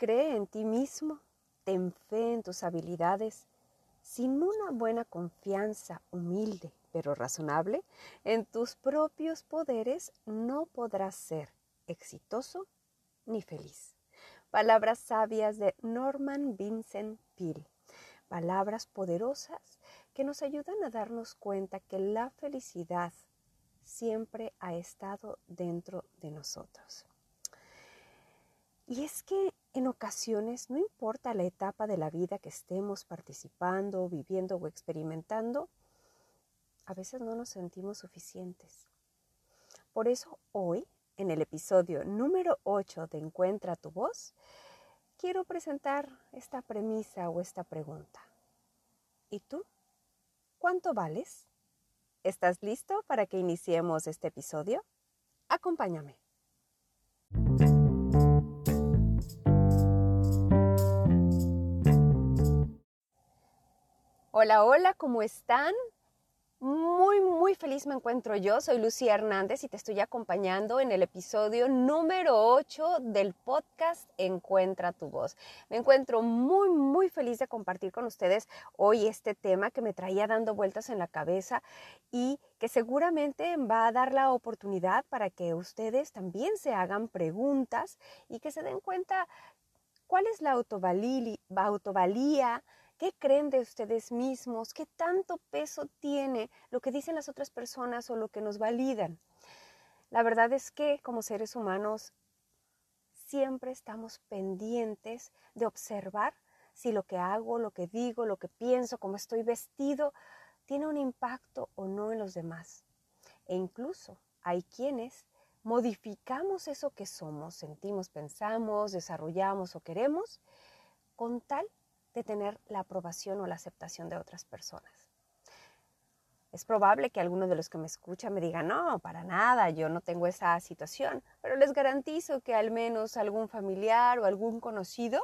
cree en ti mismo, ten fe en tus habilidades. Sin una buena confianza humilde pero razonable en tus propios poderes, no podrás ser exitoso ni feliz. Palabras sabias de Norman Vincent Peale. Palabras poderosas que nos ayudan a darnos cuenta que la felicidad siempre ha estado dentro de nosotros. Y es que en ocasiones, no importa la etapa de la vida que estemos participando, viviendo o experimentando, a veces no nos sentimos suficientes. Por eso hoy en el episodio número 8 de Encuentra tu voz, quiero presentar esta premisa o esta pregunta. ¿Y tú? ¿Cuánto vales? ¿Estás listo para que iniciemos este episodio? Acompáñame. Hola, hola, ¿cómo están? Muy, muy feliz me encuentro yo. Soy Lucía Hernández y te estoy acompañando en el episodio número 8 del podcast Encuentra tu voz. Me encuentro muy, muy feliz de compartir con ustedes hoy este tema que me traía dando vueltas en la cabeza y que seguramente va a dar la oportunidad para que ustedes también se hagan preguntas y que se den cuenta cuál es la autovalía ¿Qué creen de ustedes mismos? ¿Qué tanto peso tiene lo que dicen las otras personas o lo que nos validan? La verdad es que como seres humanos siempre estamos pendientes de observar si lo que hago, lo que digo, lo que pienso, cómo estoy vestido, tiene un impacto o no en los demás. E incluso hay quienes modificamos eso que somos, sentimos, pensamos, desarrollamos o queremos con tal de tener la aprobación o la aceptación de otras personas. Es probable que alguno de los que me escucha me diga, no, para nada, yo no tengo esa situación, pero les garantizo que al menos algún familiar o algún conocido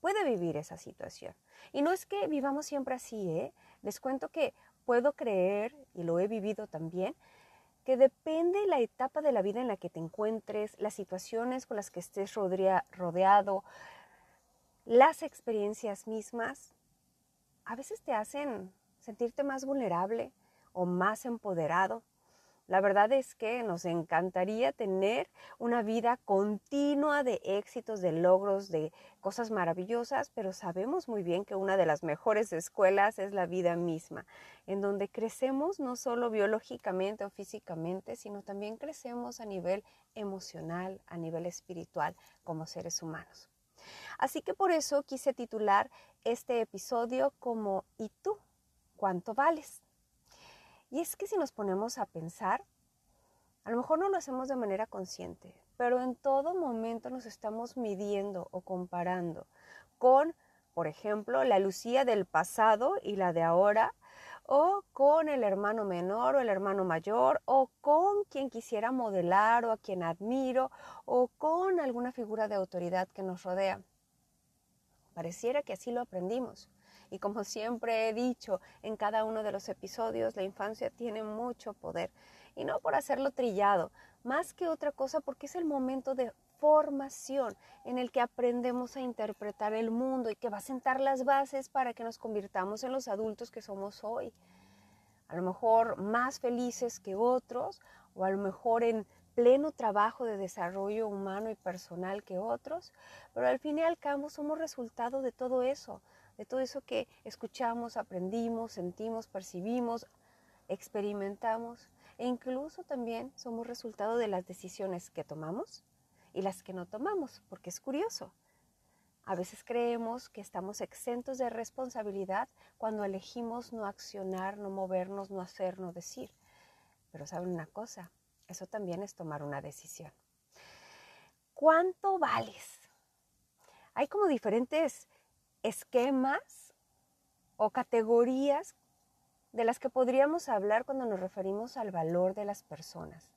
puede vivir esa situación. Y no es que vivamos siempre así, ¿eh? Les cuento que puedo creer, y lo he vivido también, que depende la etapa de la vida en la que te encuentres, las situaciones con las que estés rodeado, las experiencias mismas a veces te hacen sentirte más vulnerable o más empoderado. La verdad es que nos encantaría tener una vida continua de éxitos, de logros, de cosas maravillosas, pero sabemos muy bien que una de las mejores escuelas es la vida misma, en donde crecemos no solo biológicamente o físicamente, sino también crecemos a nivel emocional, a nivel espiritual como seres humanos. Así que por eso quise titular este episodio como ¿Y tú? ¿Cuánto vales? Y es que si nos ponemos a pensar, a lo mejor no lo hacemos de manera consciente, pero en todo momento nos estamos midiendo o comparando con, por ejemplo, la Lucía del pasado y la de ahora, o con el hermano menor o el hermano mayor, o con quien quisiera modelar o a quien admiro, o con alguna figura de autoridad que nos rodea. Pareciera que así lo aprendimos. Y como siempre he dicho en cada uno de los episodios, la infancia tiene mucho poder. Y no por hacerlo trillado, más que otra cosa porque es el momento de formación en el que aprendemos a interpretar el mundo y que va a sentar las bases para que nos convirtamos en los adultos que somos hoy. A lo mejor más felices que otros o a lo mejor en pleno trabajo de desarrollo humano y personal que otros, pero al fin y al cabo somos resultado de todo eso, de todo eso que escuchamos, aprendimos, sentimos, percibimos, experimentamos e incluso también somos resultado de las decisiones que tomamos y las que no tomamos, porque es curioso. A veces creemos que estamos exentos de responsabilidad cuando elegimos no accionar, no movernos, no hacer, no decir. Pero saben una cosa, eso también es tomar una decisión. ¿Cuánto vales? Hay como diferentes esquemas o categorías de las que podríamos hablar cuando nos referimos al valor de las personas.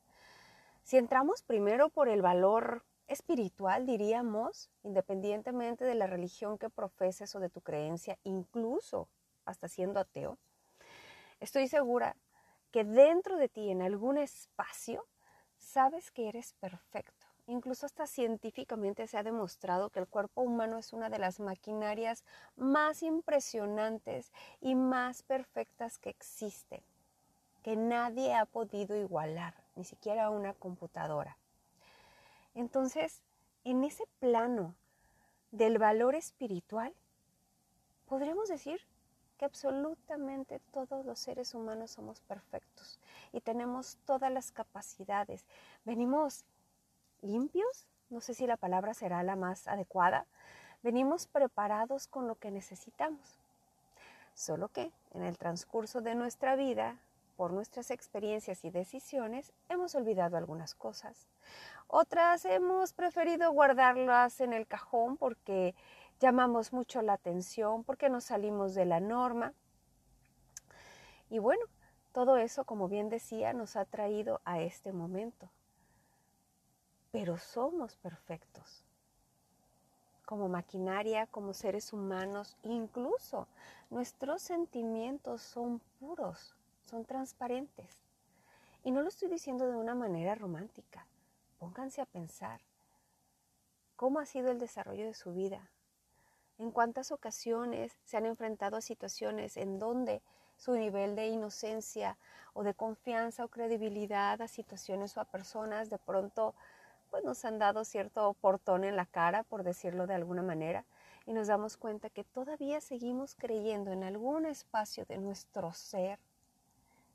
Si entramos primero por el valor espiritual, diríamos, independientemente de la religión que profeses o de tu creencia, incluso hasta siendo ateo, estoy segura que dentro de ti, en algún espacio, sabes que eres perfecto Incluso hasta científicamente se ha demostrado que el cuerpo humano es una de las maquinarias más impresionantes y más perfectas que existen, que nadie ha podido igualar, ni siquiera una computadora. Entonces, en ese plano del valor espiritual, podríamos decir que absolutamente todos los seres humanos somos perfectos y tenemos todas las capacidades. Venimos limpios, no sé si la palabra será la más adecuada, venimos preparados con lo que necesitamos. Solo que en el transcurso de nuestra vida, por nuestras experiencias y decisiones, hemos olvidado algunas cosas. Otras hemos preferido guardarlas en el cajón porque llamamos mucho la atención, porque nos salimos de la norma. Y bueno, todo eso, como bien decía, nos ha traído a este momento pero somos perfectos. Como maquinaria, como seres humanos, incluso nuestros sentimientos son puros, son transparentes. Y no lo estoy diciendo de una manera romántica. Pónganse a pensar cómo ha sido el desarrollo de su vida. En cuántas ocasiones se han enfrentado a situaciones en donde su nivel de inocencia o de confianza o credibilidad a situaciones o a personas de pronto pues nos han dado cierto portón en la cara, por decirlo de alguna manera, y nos damos cuenta que todavía seguimos creyendo en algún espacio de nuestro ser,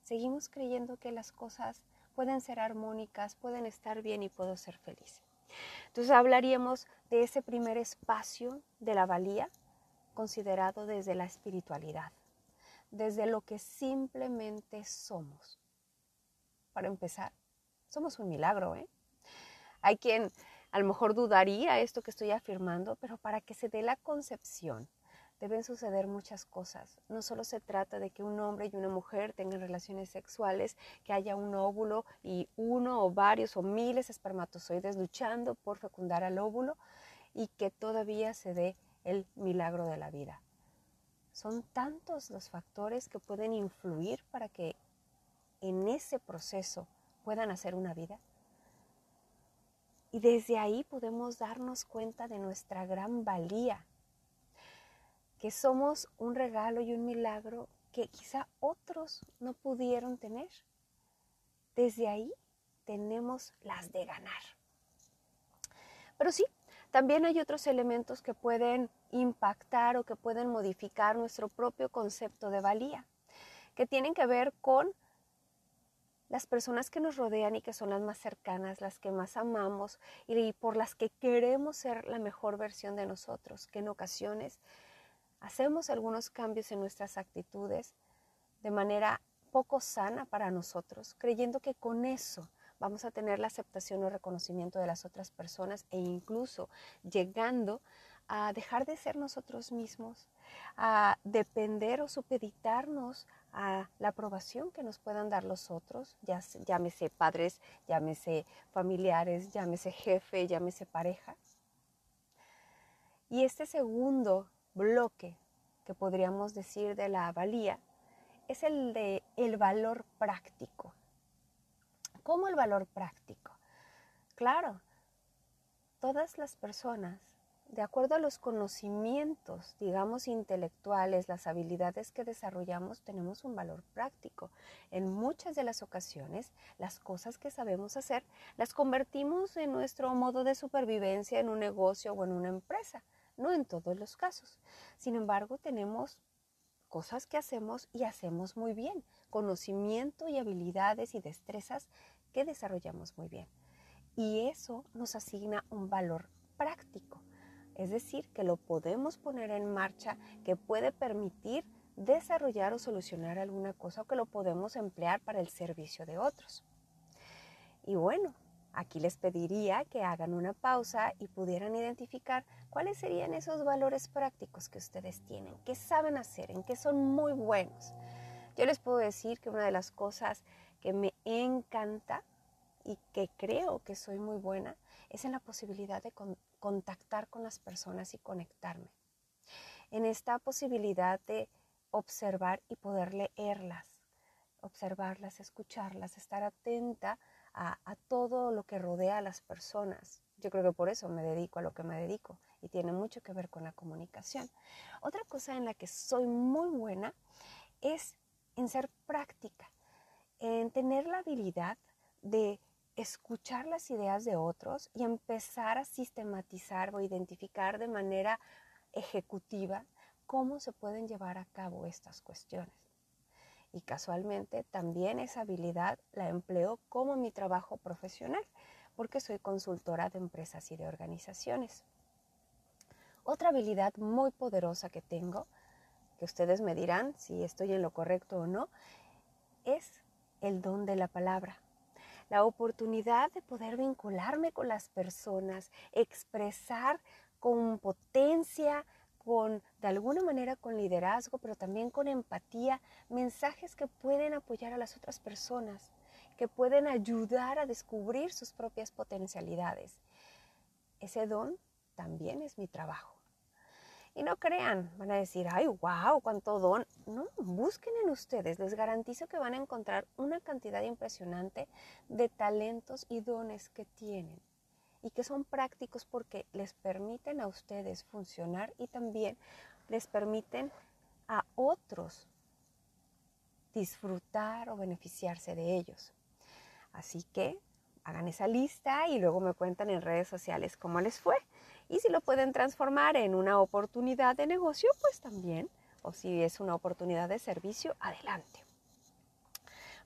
seguimos creyendo que las cosas pueden ser armónicas, pueden estar bien y puedo ser feliz. Entonces hablaríamos de ese primer espacio de la valía considerado desde la espiritualidad, desde lo que simplemente somos. Para empezar, somos un milagro, ¿eh? Hay quien a lo mejor dudaría esto que estoy afirmando, pero para que se dé la concepción deben suceder muchas cosas. No solo se trata de que un hombre y una mujer tengan relaciones sexuales, que haya un óvulo y uno o varios o miles de espermatozoides luchando por fecundar al óvulo y que todavía se dé el milagro de la vida. Son tantos los factores que pueden influir para que en ese proceso puedan hacer una vida. Y desde ahí podemos darnos cuenta de nuestra gran valía, que somos un regalo y un milagro que quizá otros no pudieron tener. Desde ahí tenemos las de ganar. Pero sí, también hay otros elementos que pueden impactar o que pueden modificar nuestro propio concepto de valía, que tienen que ver con las personas que nos rodean y que son las más cercanas, las que más amamos y por las que queremos ser la mejor versión de nosotros, que en ocasiones hacemos algunos cambios en nuestras actitudes de manera poco sana para nosotros, creyendo que con eso vamos a tener la aceptación o reconocimiento de las otras personas e incluso llegando a dejar de ser nosotros mismos, a depender o supeditarnos a la aprobación que nos puedan dar los otros, ya, llámese padres, llámese familiares, llámese jefe, llámese pareja. Y este segundo bloque que podríamos decir de la valía es el de el valor práctico. ¿Cómo el valor práctico? Claro, todas las personas de acuerdo a los conocimientos, digamos, intelectuales, las habilidades que desarrollamos, tenemos un valor práctico. En muchas de las ocasiones, las cosas que sabemos hacer las convertimos en nuestro modo de supervivencia en un negocio o en una empresa. No en todos los casos. Sin embargo, tenemos cosas que hacemos y hacemos muy bien, conocimiento y habilidades y destrezas que desarrollamos muy bien. Y eso nos asigna un valor práctico. Es decir, que lo podemos poner en marcha, que puede permitir desarrollar o solucionar alguna cosa o que lo podemos emplear para el servicio de otros. Y bueno, aquí les pediría que hagan una pausa y pudieran identificar cuáles serían esos valores prácticos que ustedes tienen, qué saben hacer, en qué son muy buenos. Yo les puedo decir que una de las cosas que me encanta y que creo que soy muy buena es en la posibilidad de contactar con las personas y conectarme. En esta posibilidad de observar y poder leerlas, observarlas, escucharlas, estar atenta a, todo lo que rodea a las personas, Yo creo que por eso me dedico a lo que me dedico y tiene mucho que ver con la comunicación. Otra cosa en la que soy muy buena es en ser práctica, en tener la habilidad de escuchar las ideas de otros y empezar a sistematizar o identificar de manera ejecutiva cómo se pueden llevar a cabo estas cuestiones. Y casualmente también esa habilidad la empleo como mi trabajo profesional, porque soy consultora de empresas y de organizaciones. Otra habilidad muy poderosa que tengo, que ustedes me dirán si estoy en lo correcto o no, es el don de la palabra la oportunidad de poder vincularme con las personas, expresar con potencia, con de alguna manera con liderazgo, pero también con empatía, mensajes que pueden apoyar a las otras personas, que pueden ayudar a descubrir sus propias potencialidades. Ese don también es mi trabajo. Y no crean, van a decir, ay, wow, cuánto don. No, busquen en ustedes, les garantizo que van a encontrar una cantidad impresionante de talentos y dones que tienen y que son prácticos porque les permiten a ustedes funcionar y también les permiten a otros disfrutar o beneficiarse de ellos. Así que hagan esa lista y luego me cuentan en redes sociales cómo les fue. Y si lo pueden transformar en una oportunidad de negocio, pues también. O si es una oportunidad de servicio, adelante.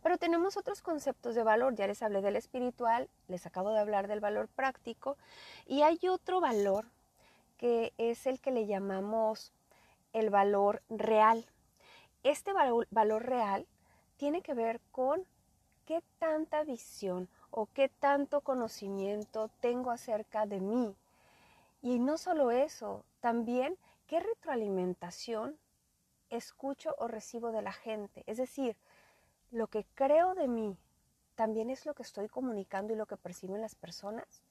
Pero tenemos otros conceptos de valor. Ya les hablé del espiritual, les acabo de hablar del valor práctico. Y hay otro valor que es el que le llamamos el valor real. Este valor real tiene que ver con qué tanta visión o qué tanto conocimiento tengo acerca de mí, y no solo eso, también qué retroalimentación escucho o recibo de la gente. Es decir, lo que creo de mí también es lo que estoy comunicando y lo que perciben las personas.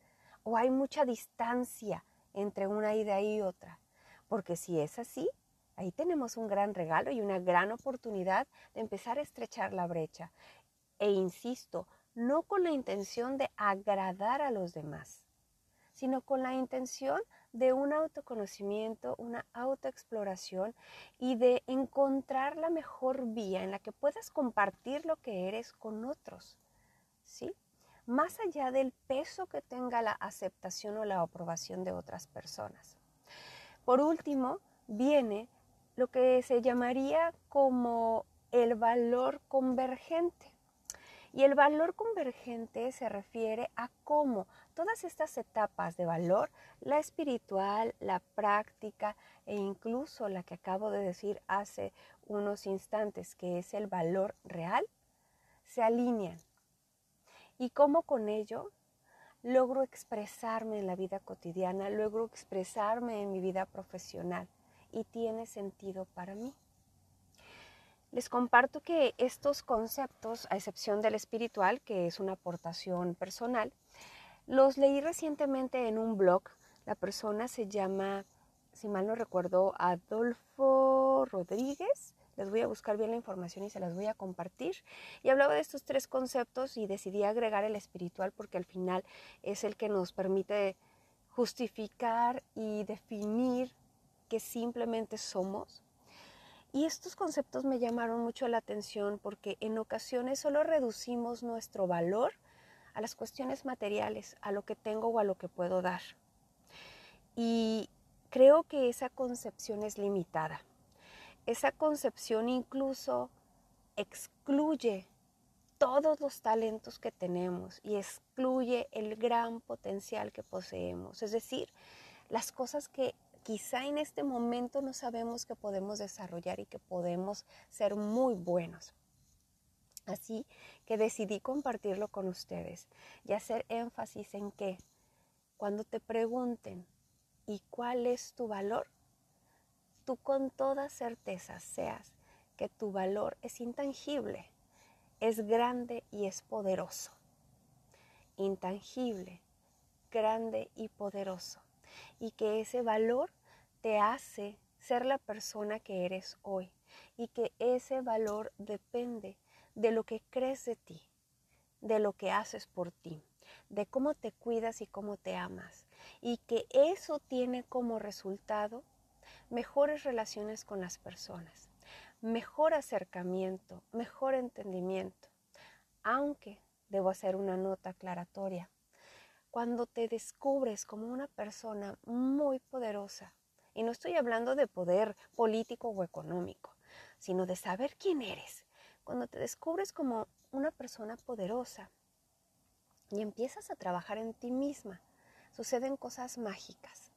O hay mucha distancia entre una idea y otra. Porque si es así, ahí tenemos un gran regalo y una gran oportunidad de empezar a estrechar la brecha. E insisto, no con la intención de agradar a los demás, sino con la intención de un autoconocimiento, una autoexploración y de encontrar la mejor vía en la que puedas compartir lo que eres con otros. ¿Sí? Más allá del peso que tenga la aceptación o la aprobación de otras personas. Por último, viene lo que se llamaría como el valor convergente. Y el valor convergente se refiere a cómo todas estas etapas de valor, la espiritual, la práctica e incluso la que acabo de decir hace unos instantes, que es el valor real, se alinean. Y cómo con ello logro expresarme en la vida cotidiana, logro expresarme en mi vida profesional y tiene sentido para mí. Les comparto que estos conceptos, a excepción del espiritual, que es una aportación personal, los leí recientemente en un blog. La persona se llama, si mal no recuerdo, Adolfo Rodríguez. Les voy a buscar bien la información y se las voy a compartir. Y hablaba de estos tres conceptos y decidí agregar el espiritual porque al final es el que nos permite justificar y definir que simplemente somos. Y estos conceptos me llamaron mucho la atención porque en ocasiones solo reducimos nuestro valor a las cuestiones materiales, a lo que tengo o a lo que puedo dar. Y creo que esa concepción es limitada. Esa concepción incluso excluye todos los talentos que tenemos y excluye el gran potencial que poseemos. Es decir, las cosas que quizá en este momento no sabemos que podemos desarrollar y que podemos ser muy buenos. Así que decidí compartirlo con ustedes y hacer énfasis en que cuando te pregunten ¿y cuál es tu valor? Tú con toda certeza seas que tu valor es intangible, es grande y es poderoso. Intangible, grande y poderoso. Y que ese valor te hace ser la persona que eres hoy. Y que ese valor depende de lo que crees de ti, de lo que haces por ti, de cómo te cuidas y cómo te amas. Y que eso tiene como resultado mejores relaciones con las personas, mejor acercamiento, mejor entendimiento. Aunque debo hacer una nota aclaratoria. Cuando te descubres como una persona muy poderosa, y no estoy hablando de poder político o económico, sino de saber quién eres. Cuando te descubres como una persona poderosa y empiezas a trabajar en ti misma, suceden cosas mágicas.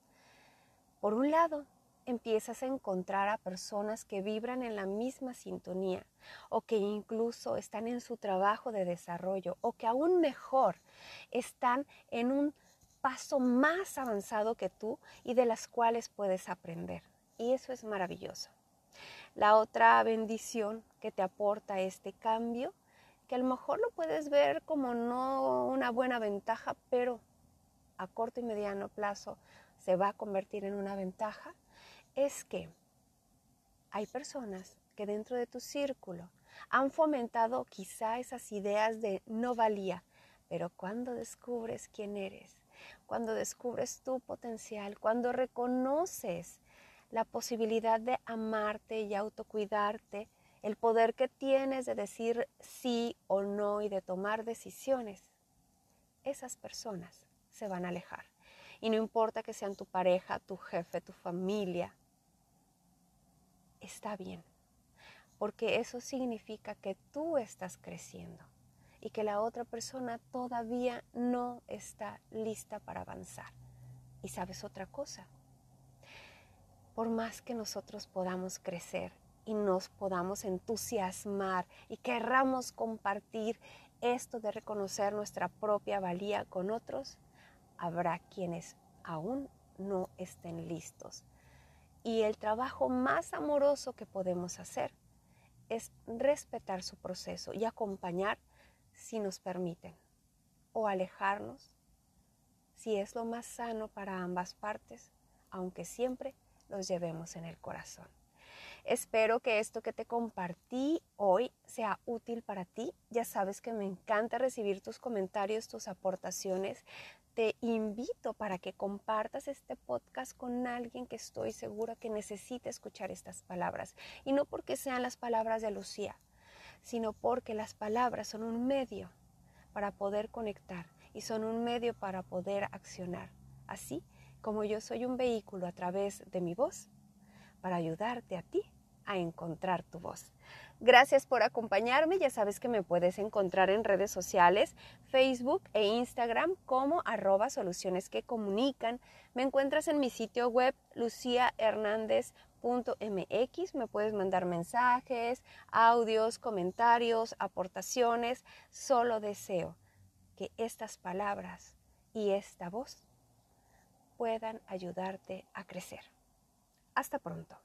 Por un lado, empiezas a encontrar a personas que vibran en la misma sintonía o que incluso están en su trabajo de desarrollo o que aún mejor están en un paso más avanzado que tú y de las cuales puedes aprender. Y eso es maravilloso. La otra bendición que te aporta este cambio, que a lo mejor lo puedes ver como no una buena ventaja, pero a corto y mediano plazo se va a convertir en una ventaja, es que hay personas que dentro de tu círculo han fomentado quizá esas ideas de no valía, pero cuando descubres quién eres, cuando descubres tu potencial, cuando reconoces la posibilidad de amarte y autocuidarte, el poder que tienes de decir sí o no y de tomar decisiones, esas personas se van a alejar. Y no importa que sean tu pareja, tu jefe, tu familia, está bien, porque eso significa que tú estás creciendo y que la otra persona todavía no está lista para avanzar. Y sabes otra cosa, por más que nosotros podamos crecer y nos podamos entusiasmar y querramos compartir esto de reconocer nuestra propia valía con otros, habrá quienes aún no estén listos. Y el trabajo más amoroso que podemos hacer es respetar su proceso y acompañar si nos permiten o alejarnos si es lo más sano para ambas partes, aunque siempre los llevemos en el corazón. Espero que esto que te compartí hoy sea útil para ti. Ya sabes que me encanta recibir tus comentarios, tus aportaciones te invito para que compartas este podcast con alguien que estoy segura que necesite escuchar estas palabras. Y no porque sean las palabras de Lucía, sino porque las palabras son un medio para poder conectar y son un medio para poder accionar. Así como yo soy un vehículo a través de mi voz para ayudarte a ti a encontrar tu voz. Gracias por acompañarme. Ya sabes que me puedes encontrar en redes sociales, Facebook e Instagram como arroba soluciones que comunican. Me encuentras en mi sitio web luciahernandez.mx. Me puedes mandar mensajes, audios, comentarios, aportaciones. Solo deseo que estas palabras y esta voz puedan ayudarte a crecer. Hasta pronto.